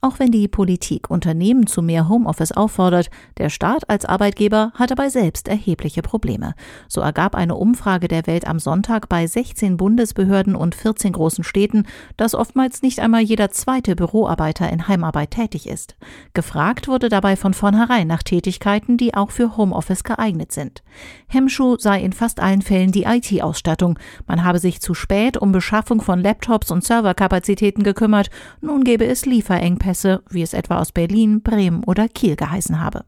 Auch wenn die Politik Unternehmen zu mehr Homeoffice auffordert, der Staat als Arbeitgeber hat dabei selbst erhebliche Probleme. So ergab eine Umfrage der Welt am Sonntag bei 16 Bundesbehörden und 14 großen Städten, dass oftmals nicht einmal jeder zweite Büroarbeiter in Heimarbeit tätig ist. Gefragt wurde dabei von vornherein nach Tätigkeiten, die auch für Homeoffice geeignet sind. Hemmschuh sei in fast allen Fällen die IT-Ausstattung. Man habe sich zu spät um Beschaffung von Laptops und Serverkapazitäten gekümmert. Nun gebe es Lieferengpässe Pässe, wie es etwa aus Berlin, Bremen oder Kiel geheißen habe.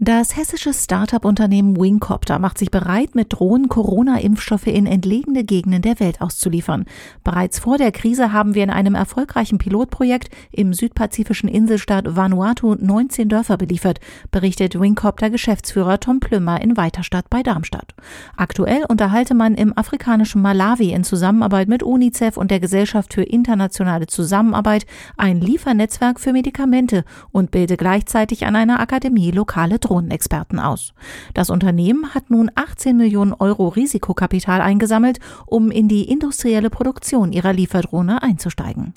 Das hessische Start-up-Unternehmen Wingcopter macht sich bereit, mit Drohnen Corona-Impfstoffe in entlegene Gegenden der Welt auszuliefern. Bereits vor der Krise haben wir in einem erfolgreichen Pilotprojekt im südpazifischen Inselstaat Vanuatu 19 Dörfer beliefert, berichtet Wingcopter-Geschäftsführer Tom Plümmer in Weiterstadt bei Darmstadt. Aktuell unterhalte man im afrikanischen Malawi in Zusammenarbeit mit UNICEF und der Gesellschaft für internationale Zusammenarbeit ein Liefernetzwerk für Medikamente und bilde gleichzeitig an einer Akademie lokale Drohnenexperten aus. Das Unternehmen hat nun 18 Millionen Euro Risikokapital eingesammelt, um in die industrielle Produktion ihrer Lieferdrohne einzusteigen.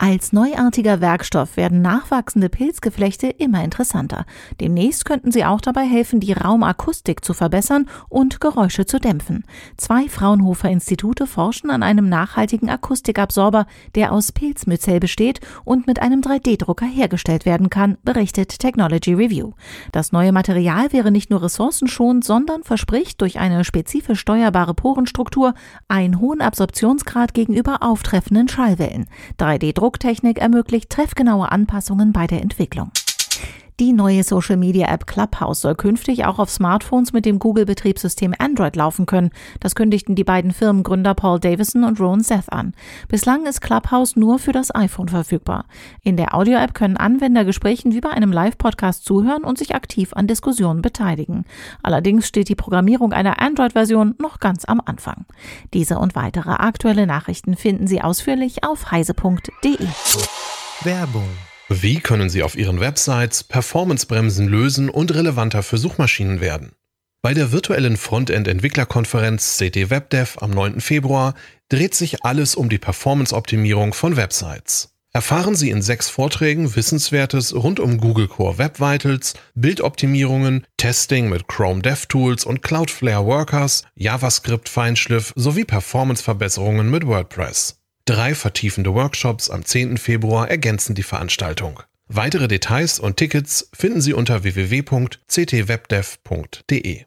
Als neuartiger Werkstoff werden nachwachsende Pilzgeflechte immer interessanter. Demnächst könnten sie auch dabei helfen, die Raumakustik zu verbessern und Geräusche zu dämpfen. Zwei Fraunhofer Institute forschen an einem nachhaltigen Akustikabsorber, der aus Pilzmyzel besteht und mit einem 3D-Drucker hergestellt werden kann, berichtet Technology Review. Das neue Material wäre nicht nur ressourcenschonend, sondern verspricht durch eine spezifisch steuerbare Porenstruktur einen hohen Absorptionsgrad gegenüber auftreffenden Schallwellen. 3D-Druck Drucktechnik ermöglicht treffgenaue Anpassungen bei der Entwicklung. Die neue Social Media App Clubhouse soll künftig auch auf Smartphones mit dem Google-Betriebssystem Android laufen können. Das kündigten die beiden Firmengründer Paul Davison und Ron Seth an. Bislang ist Clubhouse nur für das iPhone verfügbar. In der Audio-App können Anwender Gesprächen wie bei einem Live-Podcast zuhören und sich aktiv an Diskussionen beteiligen. Allerdings steht die Programmierung einer Android-Version noch ganz am Anfang. Diese und weitere aktuelle Nachrichten finden Sie ausführlich auf heise.de. Werbung wie können Sie auf Ihren Websites Performancebremsen lösen und relevanter für Suchmaschinen werden? Bei der virtuellen Frontend-Entwicklerkonferenz CT WebDev am 9. Februar dreht sich alles um die Performance-Optimierung von Websites. Erfahren Sie in sechs Vorträgen Wissenswertes rund um Google Core Web Vitals, Bildoptimierungen, Testing mit Chrome DevTools und Cloudflare Workers, JavaScript Feinschliff sowie Performanceverbesserungen mit WordPress. Drei vertiefende Workshops am 10. Februar ergänzen die Veranstaltung. Weitere Details und Tickets finden Sie unter www.ctwebdev.de.